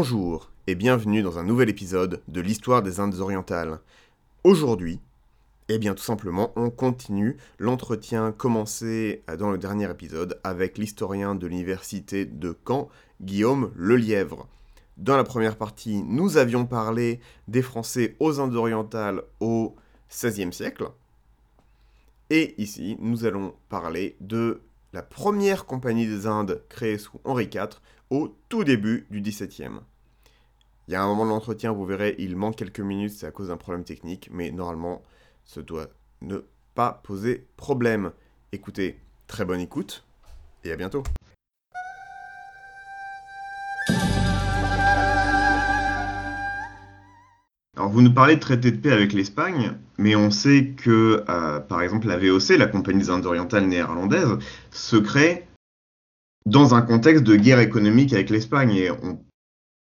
Bonjour et bienvenue dans un nouvel épisode de l'histoire des Indes orientales. Aujourd'hui, eh bien tout simplement, on continue l'entretien commencé dans le dernier épisode avec l'historien de l'université de Caen, Guillaume Lelièvre. Dans la première partie, nous avions parlé des Français aux Indes orientales au XVIe siècle. Et ici, nous allons parler de la première compagnie des Indes créée sous Henri IV au tout début du XVIIe. Il y a un moment de l'entretien, vous verrez, il manque quelques minutes, c'est à cause d'un problème technique, mais normalement, ce doit ne pas poser problème. Écoutez, très bonne écoute, et à bientôt. Alors vous nous parlez de traité de paix avec l'Espagne, mais on sait que, euh, par exemple, la VOC, la Compagnie des Indes orientales néerlandaises, se crée dans un contexte de guerre économique avec l'Espagne. Et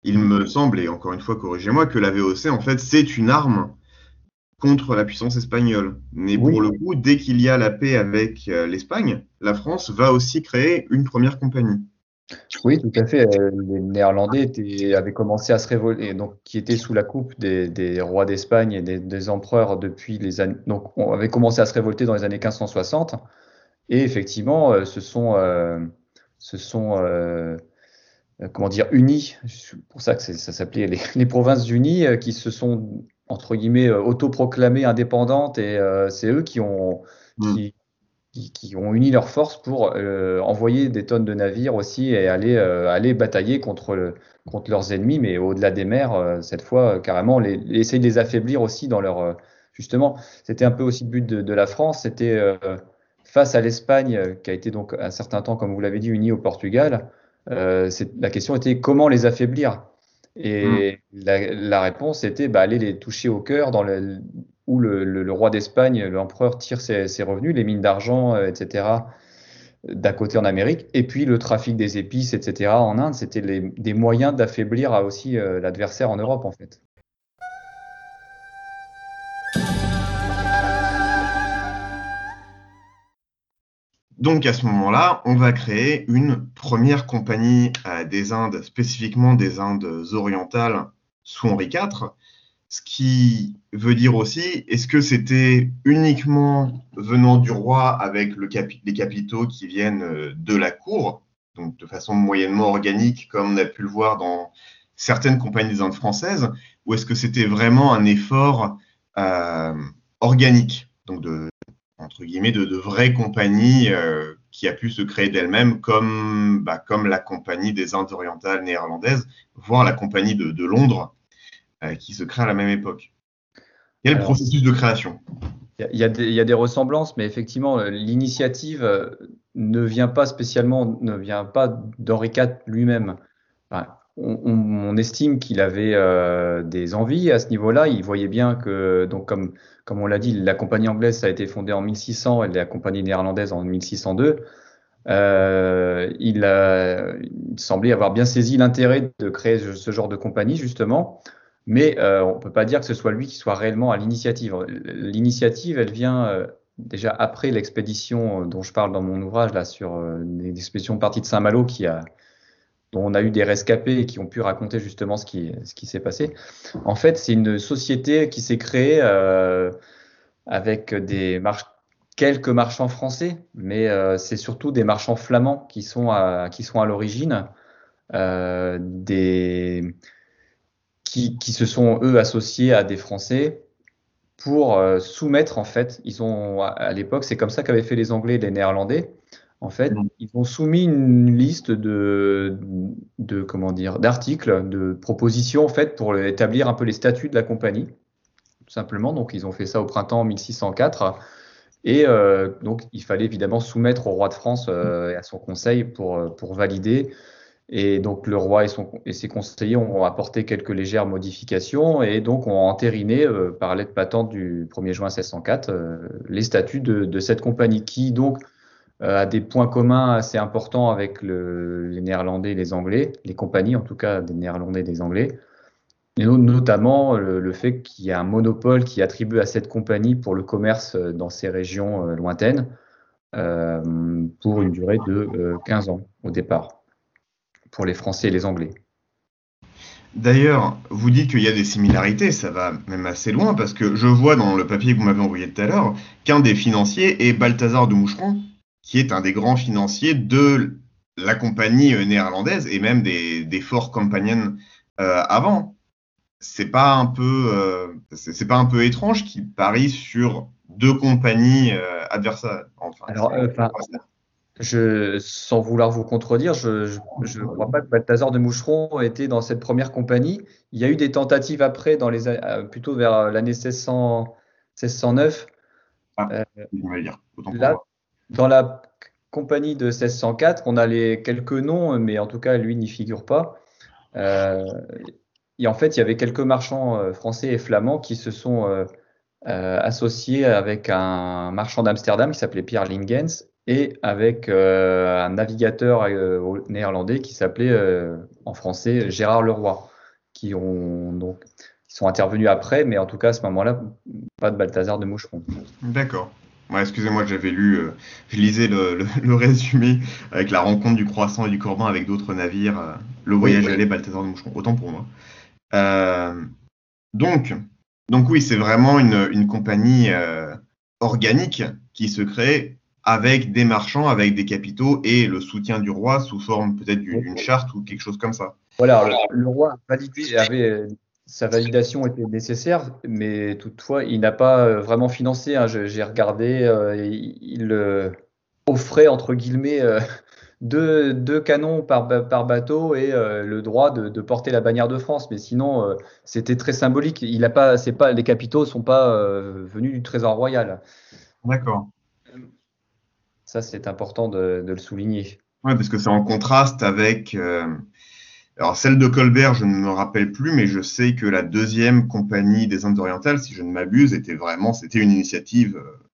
il me semble, et encore une fois, corrigez-moi, que la VOC, en fait, c'est une arme contre la puissance espagnole. Mais pour le coup, dès qu'il y a la paix avec euh, l'Espagne, la France va aussi créer une première compagnie. Oui, tout à fait. Euh, les Néerlandais avaient commencé à se révolter, donc qui étaient sous la coupe des, rois d'Espagne et des, empereurs depuis les années. Donc, on avait commencé à se révolter dans les années 1560, et effectivement, euh, ce sont, euh, ce sont comment dire, unis. C'est pour ça que ça s'appelait les, provinces unies, qui se sont entre guillemets autoproclamées indépendantes, et c'est eux qui ont hmm qui, ont uni leurs forces pour euh, envoyer des tonnes de navires aussi et aller, euh, aller batailler contre, le, contre leurs ennemis, mais au-delà des mers, euh, cette fois, carrément, les, essayer de les affaiblir aussi dans leur. justement, c'était un peu aussi le but de, de la France, c'était face à l'Espagne, qui a été donc un certain temps, comme vous l'avez dit, unie au Portugal, la question était comment les affaiblir et mmh. la, la, réponse était bah, aller les toucher au cœur dans le, où le, roi d'Espagne, l'empereur, tire ses, revenus, les mines d'argent, euh, etc., d'un côté en Amérique, et puis le trafic des épices, etc., en Inde, c'était des moyens d'affaiblir aussi euh, l'adversaire en Europe, en fait. Donc à ce moment-là, on va créer une première compagnie euh, des Indes, spécifiquement des Indes orientales sous Henri IV, ce qui veut dire aussi, est-ce que c'était uniquement venant du roi avec le les capitaux qui viennent euh, de la cour, donc de façon moyennement organique, comme on a pu le voir dans certaines compagnies des Indes françaises, ou est-ce que c'était vraiment un effort euh, organique, donc de, entre guillemets, de, vraies compagnies euh, qui a pu se créer d'elle-même, comme, bah, comme la compagnie des Indes orientales néerlandaises, voire la compagnie de Londres, euh, qui se crée à la même époque. Quel processus de création? il y, a des, il y, a des ressemblances, mais effectivement, euh, l'initiative ne vient pas spécialement, ne vient pas d'Henri IV lui-même. On, estime qu'il avait des envies à ce niveau-là. Il voyait bien que, donc comme, comme on l'a dit, la compagnie anglaise a été fondée en 1600 et la compagnie néerlandaise en 1602. il, a, il semblait avoir bien saisi l'intérêt de créer ce genre de compagnie, justement. Mais euh, on ne peut pas dire que ce soit lui qui soit réellement à l'initiative. L'initiative, elle vient euh, déjà après l'expédition euh, dont je parle dans mon ouvrage, là, sur l'expédition partie de Saint-Malo, qui a, dont on a eu des rescapés et qui ont pu raconter justement ce qui, qui s'est passé. En fait, c'est une société qui s'est créée avec des quelques marchands français, mais c'est surtout des marchands flamands qui sont à, qui sont à l'origine. des qui, se sont eux associés à des Français pour euh, soumettre en fait, ils ont à, l'époque c'est comme ça qu'avaient fait les Anglais et les Néerlandais. En fait, mm. ils ont soumis une liste de, de comment dire d'articles, de propositions en fait pour établir un peu les statuts de la compagnie, tout simplement. Donc ils ont fait ça au printemps 1604. Et euh, donc, il fallait évidemment soumettre au roi de France euh, et à son conseil pour, pour valider et donc le roi et, ses conseillers ont apporté quelques légères modifications et donc ont entériné euh, par lettre patente du 1er juin 1604 euh, les statuts de, cette compagnie qui donc euh, a des points communs assez importants avec les Néerlandais et les Anglais, les compagnies en tout cas des Néerlandais et des Anglais, et notamment le, fait qu'il y a un monopole qui attribue à cette compagnie pour le commerce dans ces régions lointaines pour une durée de 15 ans au départ pour les Français et les Anglais. D'ailleurs, vous dites qu'il y a des similarités, ça va même assez loin, parce que je vois dans le papier que vous m'avez envoyé tout à l'heure qu'un des financiers est Balthazar de Moucheron, qui est un des grands financiers de la compagnie euh, néerlandaise et même des, des Fort Companion euh, avant. C'est pas un peu, euh, c'est pas un peu étrange qu'il parie sur deux compagnies euh, adversaires. Enfin, Alors, enfin, je, sans vouloir vous contredire, je ne crois pas que Balthazar de Moucheron était dans cette première compagnie. Il y a eu des tentatives après, dans les, plutôt vers l'année 1609. Ah, là, dans la compagnie de 1604, on a les quelques noms, mais en tout cas, lui n'y figure pas. Euh, et en fait, il y avait quelques marchands euh, français et flamands qui se sont associés avec un marchand d'Amsterdam qui s'appelait Pierre Lingens et avec euh, un navigateur euh, néerlandais qui s'appelait euh, en français Gérard Leroy, qui ont donc qui sont intervenus après, mais en tout cas à ce moment-là, pas de Balthazar de Moucheron. D'accord. Excusez-moi, j'avais lu, je lisais le, le, résumé avec la rencontre du Croissant et du Corbin avec d'autres navires, le voyage oui, aller Balthazar de Moucheron, autant pour moi. donc, donc oui, c'est vraiment une, une compagnie organique qui se crée avec des marchands, avec des capitaux et le soutien du roi sous forme peut-être d'une charte ou quelque chose comme ça. Voilà, le, roi validé, avait sa validation était nécessaire, mais toutefois il n'a pas euh, vraiment financé. Hein. J'ai regardé, euh, il euh, offrait entre guillemets deux, deux, canons par, par bateau et le droit de, de, porter la bannière de France. Mais sinon, c'était très symbolique. Il a pas, pas, les capitaux sont pas venus du trésor royal. D'accord. Ça, c'est important de, le souligner. Oui, parce que c'est en contraste avec. Alors, celle de Colbert, je ne me rappelle plus, mais je sais que la deuxième compagnie des Indes orientales, si je ne m'abuse, était vraiment. C'était une initiative euh,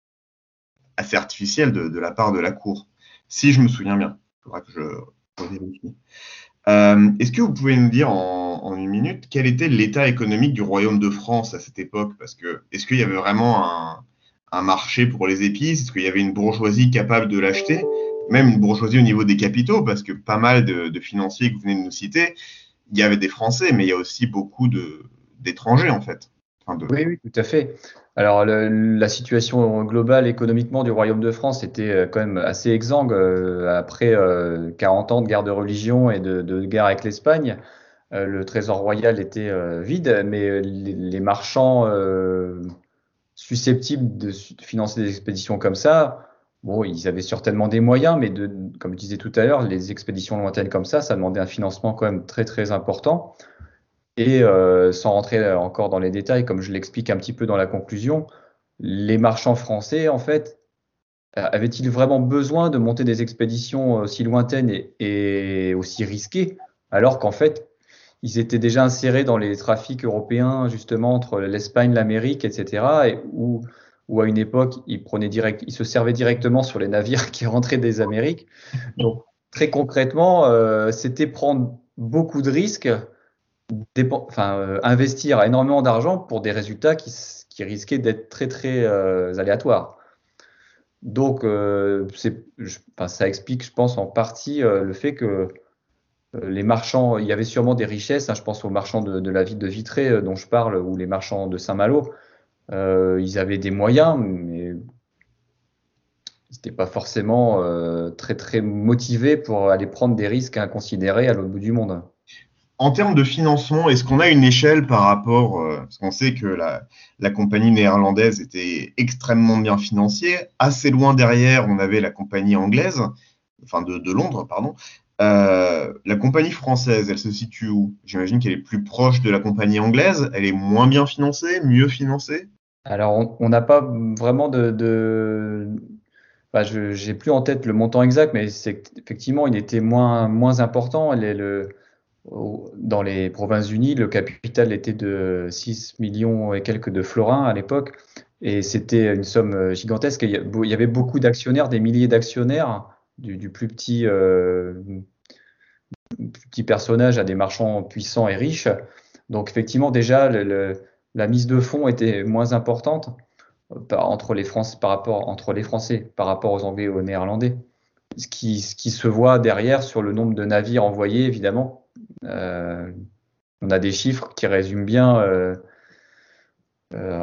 assez artificielle de, la part de la Cour. Si je me souviens bien. Il faudra que je. Euh, Est-ce que vous pouvez nous dire en, en une minute quel était l'état économique du Royaume de France à cette époque? Parce que est-ce qu'il y avait vraiment un, un marché pour les épices? Est-ce qu'il y avait une bourgeoisie capable de l'acheter? Même une bourgeoisie au niveau des capitaux, parce que pas mal de, financiers que vous venez de nous citer, il y avait des Français, mais il y a aussi beaucoup d'étrangers en fait. Oui, oui, tout à fait. Alors la situation globale économiquement du Royaume de France était euh, quand même assez exsangue euh, après 40 euh, ans de guerre de religion et de, guerre avec l'Espagne. le trésor royal était vide, mais les marchands susceptibles de financer des expéditions comme ça, bon, ils avaient certainement des moyens, mais de, comme je disais tout à l'heure, les expéditions lointaines comme ça, ça demandait un financement quand même très très important. Et euh, sans rentrer encore dans les détails, comme je l'explique un petit peu dans la conclusion, les marchands français, en fait, avaient-ils vraiment besoin de monter des expéditions aussi lointaines et, et aussi risquées, alors qu'en fait, ils étaient déjà insérés dans les trafics européens, justement, entre l'Espagne, l'Amérique, etc. Et où, où, à une époque, ils, prenaient direct, ils se servaient directement sur les navires qui rentraient des Amériques. Donc, très concrètement, euh, c'était prendre beaucoup de risques, enfin, euh, investir énormément d'argent pour des résultats qui, risquaient d'être très, très euh, aléatoires. Donc, ça explique, je pense, en partie le fait que les marchands, il y avait sûrement des richesses, hein, je pense aux marchands de, la ville de Vitré dont je parle, ou les marchands de Saint-Malo, euh, ils avaient des moyens, mais n'étaient pas forcément très très motivés pour aller prendre des risques inconsidérés à l'autre bout du monde. En termes de financement, est-ce qu'on a une échelle par rapport, parce qu'on sait que la, compagnie néerlandaise était extrêmement bien financée, assez loin derrière, on avait la compagnie anglaise, enfin de, de Londres, pardon, euh, la compagnie française, elle se situe où? J'imagine qu'elle est plus proche de la compagnie anglaise. Elle est moins bien financée, mieux financée? Alors, on n'a pas vraiment de. Bah, je n'ai plus en tête le montant exact, mais effectivement, il était moins, important. Le, dans les Provinces-Unies, le capital était de 6 millions et quelques de florins à l'époque. Et c'était une somme gigantesque. Il y avait beaucoup d'actionnaires, des milliers d'actionnaires du, plus petit, euh, petit personnage à des marchands puissants et riches. Donc effectivement, déjà, la mise de fonds était moins importante euh, entre les, Français, par rapport, entre les Français par rapport aux Anglais et aux Néerlandais. Ce qui, ce qui se voit derrière sur le nombre de navires envoyés, évidemment. Euh, on a des chiffres qui résument bien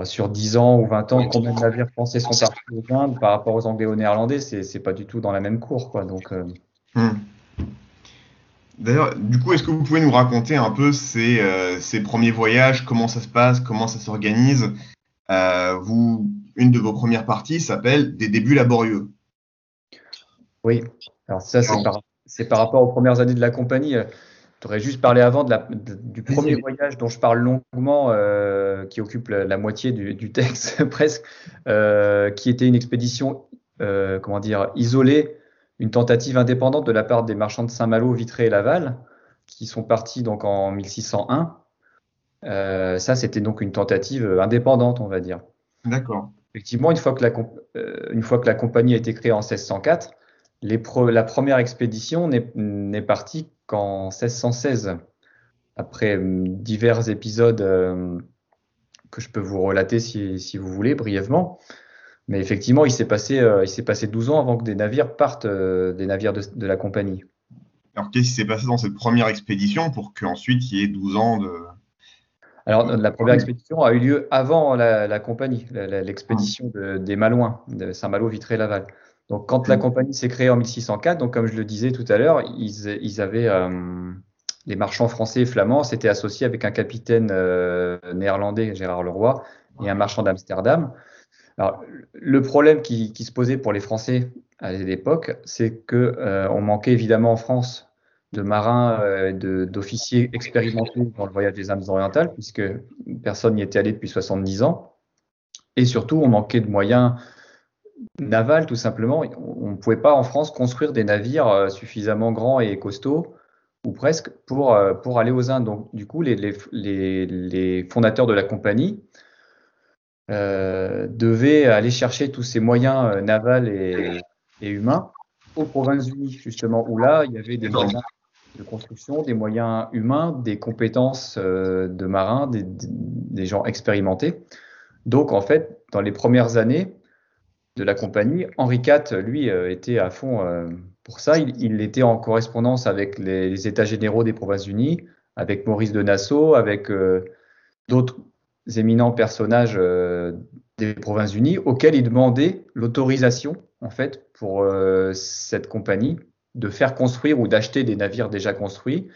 sur 10 ans ou 20 ans combien de navires français sont partis aux Indes par rapport aux Anglais ou aux Néerlandais. C'est pas du tout dans la même cour. Quoi, donc, hmm. D'ailleurs, du coup, est-ce que vous pouvez nous raconter un peu ces, ces premiers voyages, comment ça se passe, comment ça s'organise? Vous, une de vos premières parties s'appelle Des débuts laborieux. Oui, alors ça, c'est par, rapport aux premières années de la compagnie. Tu aurais juste parlé avant de la, du premier voyage dont je parle longuement, euh, qui occupe la, moitié du, texte presque, euh, qui était une expédition, euh, comment dire, isolée, une tentative indépendante de la part des marchands de Saint-Malo, Vitré et Laval, qui sont partis donc en 1601. ça, c'était donc une tentative indépendante, on va dire. D'accord. Effectivement, une fois que la, une fois que la compagnie a été créée en 1604, la première expédition n'est partie qu'en 1616, après euh, divers épisodes euh, que je peux vous relater si, vous voulez brièvement. Mais effectivement, il s'est passé, euh, passé 12 ans avant que des navires partent des navires de, la compagnie. Alors, qu'est-ce qui s'est passé dans cette première expédition pour qu'ensuite il y ait 12 ans de. Alors, la première expédition a eu lieu avant la, compagnie, l'expédition des Malouins, de Saint-Malo, Vitré-Laval. Donc, quand la compagnie s'est créée en 1604, donc comme je le disais tout à l'heure, ils, avaient euh, les marchands français et flamands s'étaient associés avec un capitaine euh, néerlandais, Gérard Leroy, et un marchand d'Amsterdam. Le problème qui, se posait pour les Français à l'époque, c'est que euh, manquait évidemment en France de marins et d'officiers expérimentés dans le voyage des Indes orientales, puisque personne n'y était allé depuis 70 ans. Et surtout, on manquait de moyens naval, tout simplement. On ne pouvait pas en France construire des navires euh, suffisamment grands et costauds, ou presque, pour, euh, pour aller aux Indes. Donc, du coup, les, fondateurs de la compagnie euh, devaient aller chercher tous ces moyens navals et, humains aux Provinces-Unies, justement, où là, il y avait des moyens de construction, des moyens humains, des compétences de marins, des, gens expérimentés. Donc, en fait, dans les premières années, de la compagnie. Henri IV, lui, euh, était à fond euh, pour ça. Il, était en correspondance avec les, États généraux des Provinces-Unies, avec Maurice de Nassau, avec euh, d'autres éminents personnages des Provinces-Unies, auxquels il demandait l'autorisation, en fait, pour cette compagnie de faire construire ou d'acheter des navires déjà construits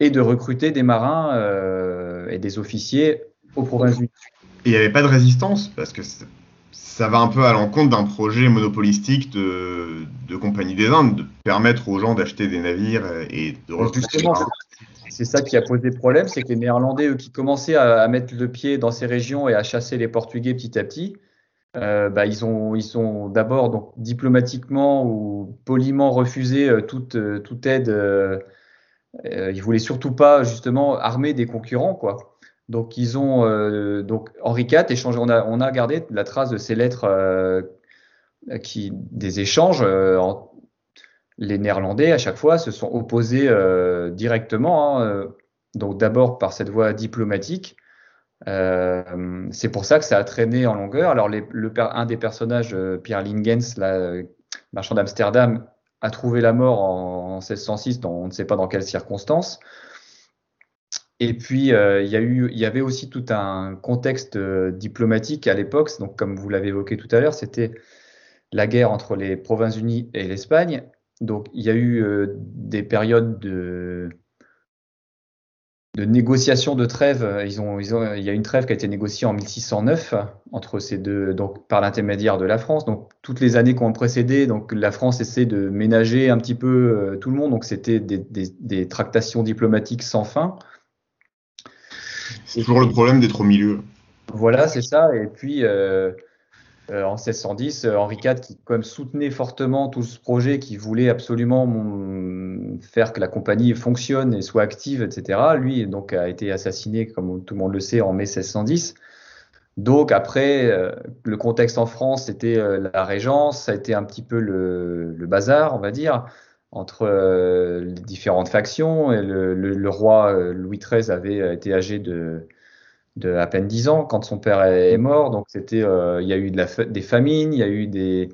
et de recruter des marins et des officiers aux Provinces-Unies. Il n'y avait pas de résistance parce que ça va un peu à l'encontre d'un projet monopolistique de, de, Compagnie des Indes, de permettre aux gens d'acheter des navires et de Justement, c'est ça qui a posé problème, c'est que les Néerlandais, eux, qui commençaient à, mettre le pied dans ces régions et à chasser les Portugais petit à petit, euh, bah, ils ont, d'abord diplomatiquement ou poliment refusé euh, toute, euh, toute aide. Ils voulaient surtout pas justement armer des concurrents, quoi. Donc ils ont donc Henri IV échangé. On a, gardé la trace de ces lettres qui des échanges. Les Néerlandais à chaque fois se sont opposés directement. Hein, donc d'abord par cette voie diplomatique. c'est pour ça que ça a traîné en longueur. Alors le, un des personnages, Pierre Lingens, marchand d'Amsterdam, a trouvé la mort en, en 1606, dans, on ne sait pas dans quelles circonstances. Et puis, euh, il, y y avait aussi tout un contexte euh, diplomatique à l'époque. Donc, comme vous l'avez évoqué tout à l'heure, c'était la guerre entre les Provinces-Unies et l'Espagne. Donc, il y a eu euh, des périodes de, de négociations de trêve. Ils ont, ils ont, il y a une trêve qui a été négociée en 1609 entre ces deux, donc par l'intermédiaire de la France. Donc, toutes les années qui ont précédé, donc la France essaie de ménager un petit peu tout le monde. Donc, c'était des, des, des tractations diplomatiques sans fin. C'est toujours le problème d'être au milieu. Voilà, c'est ça. Et puis, euh, euh, en 1610, euh, Henri IV, qui quand même soutenait fortement tout ce projet, qui voulait absolument faire que la compagnie fonctionne et soit active, etc., lui donc, a été assassiné, comme tout le monde le sait, en mai 1610. Donc après, le contexte en France, c'était la Régence, ça a été un petit peu le, bazar, on va dire entre euh, les différentes factions. Et le, roi euh, Louis XIII avait euh, été âgé de, de, à peine 10 ans quand son père est mort. Donc c'était, il y a eu des famines, il y a eu des,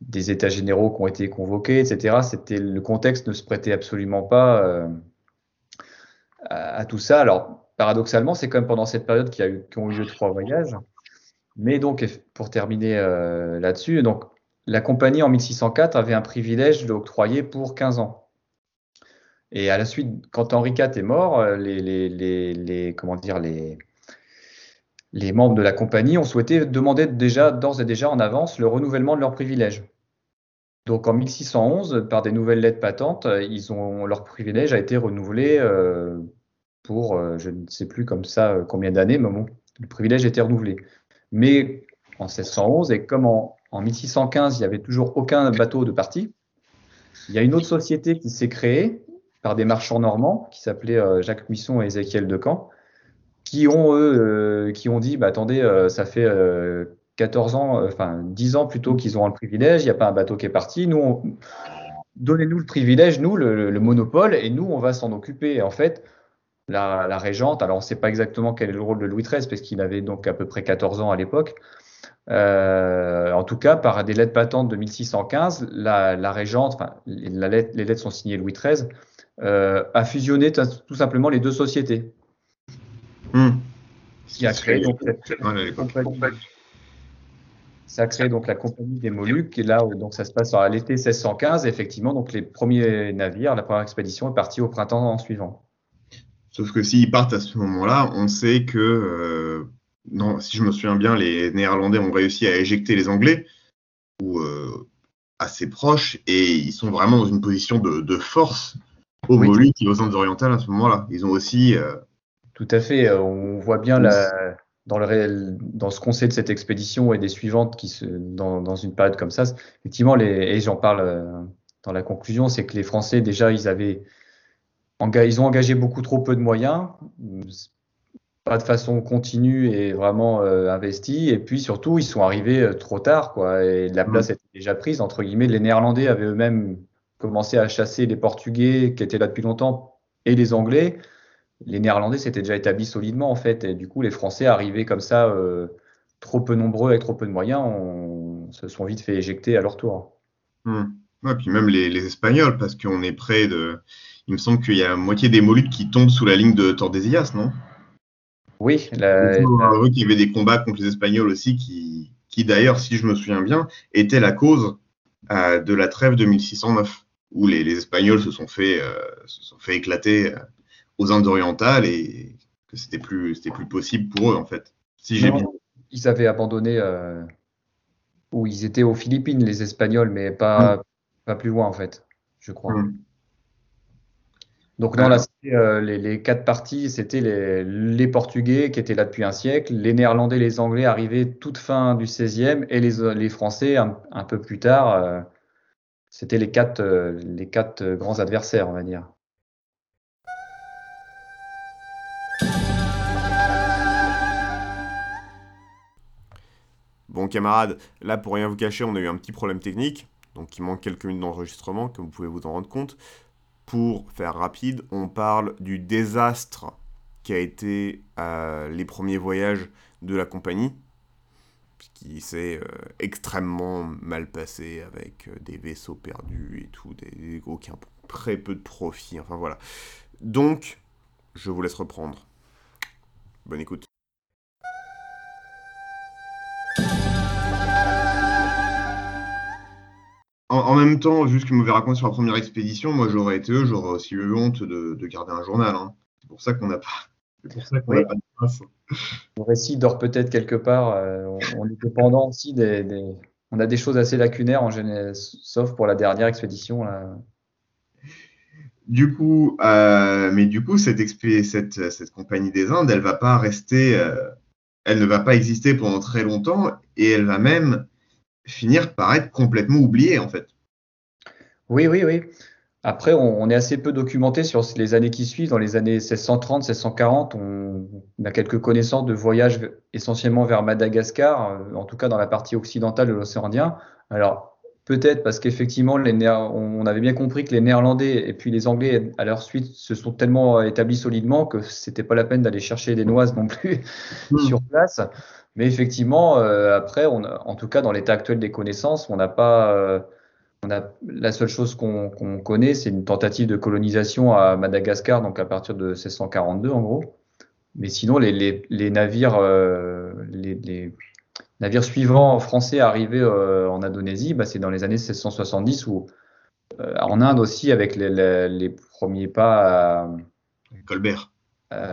des états généraux qui ont été convoqués, etc. C'était le contexte ne se prêtait absolument pas à, tout ça. Alors paradoxalement, c'est quand même pendant cette période qu'il y a eu, eu lieu trois voyages. Mais donc, pour terminer euh, là-dessus, donc la compagnie en 1604 avait un privilège d'octroyer pour 15 ans. Et à la suite, quand Henri IV est mort, euh, les, les, les, comment dire, les, les membres de la compagnie ont souhaité demander déjà, d'ores et déjà en avance, le renouvellement de leurs privilèges. Donc en 1611, par des nouvelles lettres patentes, ils ont, leur privilège a été renouvelé euh, pour, euh, je ne sais plus comme ça combien d'années, mais bon, le privilège a été renouvelé. Mais en 1611, et comme en, en 1615, il n'y avait toujours aucun bateau de partie, il y a une autre société qui s'est créée par des marchands normands qui s'appelaient euh, Jacques Muisson et Ézéchiel Decamp, qui ont eux, euh, qui ont dit, bah, attendez, euh, ça fait 14 ans, enfin 10 ans plutôt qu'ils ont le privilège, il n'y a pas un bateau qui est parti, nous, donnez-nous le privilège, nous, le, monopole, et nous, on va s'en occuper. En fait, la, régente, alors on ne sait pas exactement quel est le rôle de Louis XIII, parce qu'il avait donc à peu près 14 ans à l'époque, euh, en tout cas, par des lettres patentes de 1615, la, régente, les lettres sont signées Louis XIII, euh, a fusionné tout simplement les deux sociétés. Hmm. Qui a créé donc, ça a créé donc la compagnie des Moluques, et là donc ça se passe à l'été 1615. effectivement, donc les premiers navires, la première expédition est partie au printemps suivant. Sauf que s'ils partent à ce moment-là, on sait que euh, non, si je me souviens bien, les Néerlandais ont réussi à éjecter les Anglais, ou euh, assez proches, et ils sont vraiment dans une position de, force aux Moluques et aux Indes orientales à ce moment-là. Ils ont aussi. Euh, Tout à fait. Euh, on voit bien la, dans, le réel, dans ce qu'on sait de cette expédition et des suivantes qui se, dans, dans une période comme ça, effectivement, les, et j'en parle dans la conclusion, c'est que les Français, déjà, ils avaient. Ils ont engagé beaucoup trop peu de moyens pas de façon continue et vraiment euh, investie. Et puis surtout, ils sont arrivés euh, trop tard, quoi. Et la place était déjà prise, entre guillemets. Les Néerlandais avaient eux-mêmes commencé à chasser les Portugais qui étaient là depuis longtemps et les Anglais. Les Néerlandais s'étaient déjà établis solidement, en fait. Et du coup, les Français arrivés comme ça, euh, trop peu nombreux avec trop peu de moyens, on, se sont vite fait éjecter à leur tour. Hmm. Ouais, puis même les, les Espagnols, parce qu'on est près de. Il me semble qu'il y a la moitié des Moluques qui tombent sous la ligne de Tordesillas, non? Oui, la, il y avait des combats contre les Espagnols aussi, qui, qui d'ailleurs, si je me souviens bien, étaient la cause euh, de la trêve de 1609, où les, les Espagnols se sont fait, euh, se sont fait éclater aux Indes orientales et que c'était plus, c'était plus possible pour eux en fait. Si j'ai Ils avaient abandonné, où ils étaient aux Philippines, les Espagnols, mais pas, mm. pas plus loin en fait, je crois. Mm. Donc non, là, euh, les, quatre parties, c'était les, Portugais qui étaient là depuis un siècle, les Néerlandais, les Anglais arrivaient toute fin du XVIe et les, Français un, peu plus tard. Euh, c'était les quatre, euh, les quatre grands adversaires, on va dire. Bon camarades, là pour rien vous cacher, on a eu un petit problème technique, donc il manque quelques minutes d'enregistrement, comme vous pouvez vous en rendre compte. Pour faire rapide, on parle du désastre qui a été euh, les premiers voyages de la compagnie, qui s'est euh, extrêmement mal passé avec euh, des vaisseaux perdus et tout, des, aucun très peu de profit, enfin voilà. Donc, je vous laisse reprendre. Bonne écoute. En, même temps, juste que m'avait raconté sur la première expédition, moi j'aurais été eux, j'aurais aussi eu honte de, garder un journal. Hein. C'est pour ça qu'on n'a pas. C'est pour ça qu'on n'a pas de trace. Le récit dort peut-être quelque part. Euh, on, est dépendant aussi des, On a des choses assez lacunaires en général, sauf pour la dernière expédition. Du coup, euh, mais du coup, cette, cette, cette, compagnie des Indes, elle va pas rester, euh, elle ne va pas exister pendant très longtemps et elle va même finir par être complètement oublié en fait. Oui, oui, oui. Après, on, est assez peu documenté sur les années qui suivent. Dans les années 1630, 1640, on, a quelques connaissances de voyages essentiellement vers Madagascar, euh, en tout cas dans la partie occidentale de l'océan Indien. Alors, peut-être parce qu'effectivement, on avait bien compris que les Néerlandais et puis les Anglais, à leur suite, se sont tellement établis solidement que c'était pas la peine d'aller chercher des noises non plus hmm. sur place. Mais effectivement, euh, après, on en tout cas, dans l'état actuel des connaissances, on n'a pas. Euh, on a, la seule chose qu'on connaît, c'est une tentative de colonisation à Madagascar, donc à partir de 1642 en gros. mais sinon, les, navires, les, navires suivants français arrivés en Indonésie, bah, c'est dans les années 1670 ou en Inde aussi avec les, premiers pas. Colbert.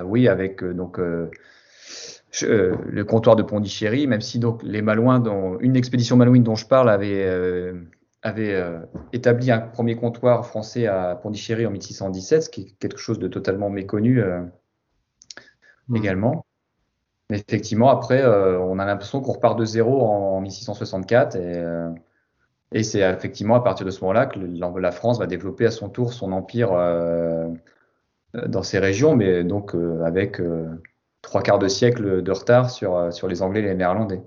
oui, avec donc le comptoir de Pondichéry, même si donc les Malouins, dont, une expédition malouine dont je parle avait, euh, avait euh, établi un premier comptoir français à Pondichéry en 1617, ce qui est quelque chose de totalement méconnu euh, mmh. également. Mais effectivement, après, on a l'impression qu'on repart de zéro en, 1664 et, et c'est effectivement à partir de ce moment-là que la France va développer à son tour son empire dans ces régions, mais donc avec trois quarts de siècle de retard sur, euh, sur les Anglais et les Néerlandais.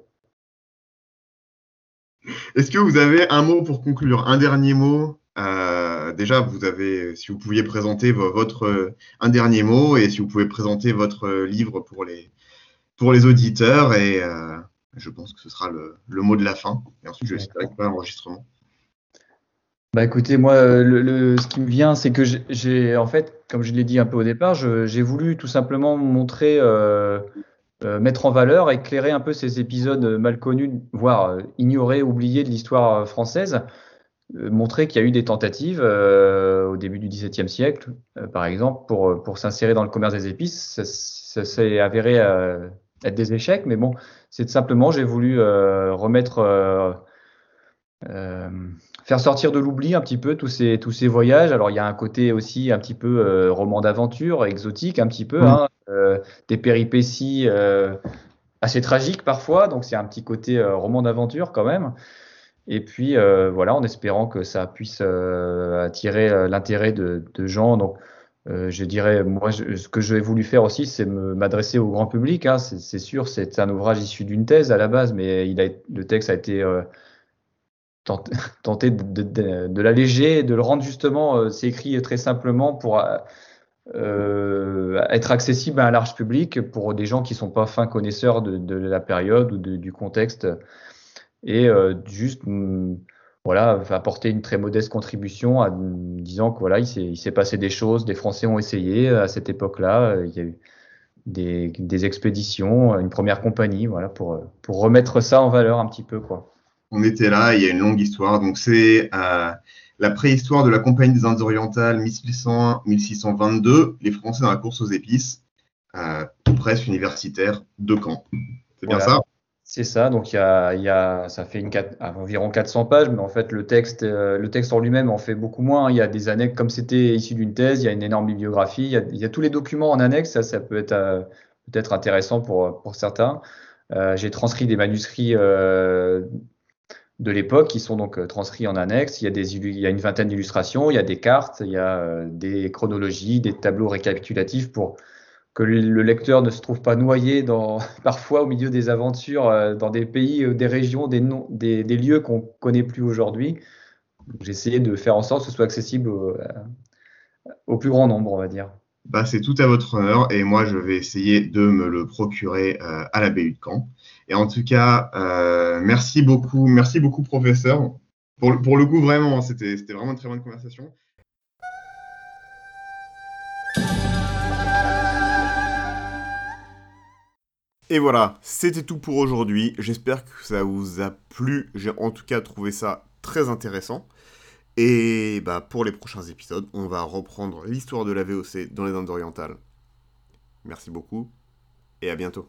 Est-ce que vous avez un mot pour conclure Un dernier mot? Euh, Déjà, vous avez, si vous pouviez présenter votre un dernier mot et si vous pouvez présenter votre livre pour les, pour les auditeurs et euh, je pense que ce sera le, le, mot de la fin. Et ensuite, je vais pas l'enregistrement. Bah écoutez, moi, euh, le, ce qui me vient, c'est que j'ai, en fait, comme je l'ai dit un peu au départ, j'ai voulu tout simplement montrer, euh, euh, mettre en valeur, éclairer un peu ces épisodes mal connus, voire ignorés, oubliés de l'histoire française, montrer qu'il y a eu des tentatives au début du XVIIe siècle, par exemple, pour, pour s'insérer dans le commerce des épices. Ça, s'est avéré être des échecs, mais bon, c'est simplement, j'ai voulu remettre faire sortir de l'oubli un petit peu tous ces, tous ces voyages. Alors il y a un côté aussi un petit peu euh, roman d'aventure, exotique un petit peu, hein, euh, des péripéties euh, assez tragiques parfois, donc c'est un petit côté roman d'aventure quand même. Et puis voilà, en espérant que ça puisse attirer l'intérêt de, de, gens. Donc je dirais, moi, ce que j'ai voulu faire aussi, c'est m'adresser au grand public. Hein. C'est sûr, c'est un ouvrage issu d'une thèse à la base, mais il a, le texte a été tenter de, l'alléger, de le rendre justement, euh, c'est écrit très simplement pour euh, euh, être accessible à un large public pour des gens qui sont pas fins connaisseurs de, la période ou du contexte et juste mm, voilà apporter une très modeste contribution en disant que voilà il s'est passé des choses, des Français ont essayé à cette époque-là, il y a eu des, des, expéditions, une première compagnie, voilà pour pour remettre ça en valeur un petit peu quoi on était là, il y a une longue histoire. Donc c'est euh, la préhistoire de la Compagnie des Indes orientales 1601-1622, les Français dans la course aux épices, euh, presse universitaire de Caen. C'est bien ça? C'est ça, donc il y a, ça fait une environ 400 pages, mais en fait le texte, euh, le texte en lui-même en fait beaucoup moins. Il y a des annexes, comme c'était issu d'une thèse, il y a une énorme bibliographie, il y a, tous les documents en annexe, ça, ça peut être peut-être intéressant pour, pour certains. J'ai transcrit des manuscrits de l'époque qui sont donc euh, transcrits en annexe. Il y a, des, il y a une vingtaine d'illustrations, il y a des cartes, il y a euh, des chronologies, des tableaux récapitulatifs pour que le lecteur ne se trouve pas noyé dans, parfois au milieu des aventures euh, dans des pays, des régions, des, des, lieux qu'on connaît plus aujourd'hui. J'ai essayé de faire en sorte que ce soit accessible au plus grand nombre, on va dire bah, c'est tout à votre honneur et moi je vais essayer de me le procurer à la BU de Caen. Et en tout cas, euh, merci beaucoup, merci beaucoup professeur. Pour, le coup, vraiment, c'était vraiment une très bonne conversation. Et voilà, c'était tout pour aujourd'hui. J'espère que ça vous a plu. J'ai en tout cas trouvé ça très intéressant. Et bah, pour les prochains épisodes, on va reprendre l'histoire de la VOC dans les Indes orientales. Merci beaucoup et à bientôt.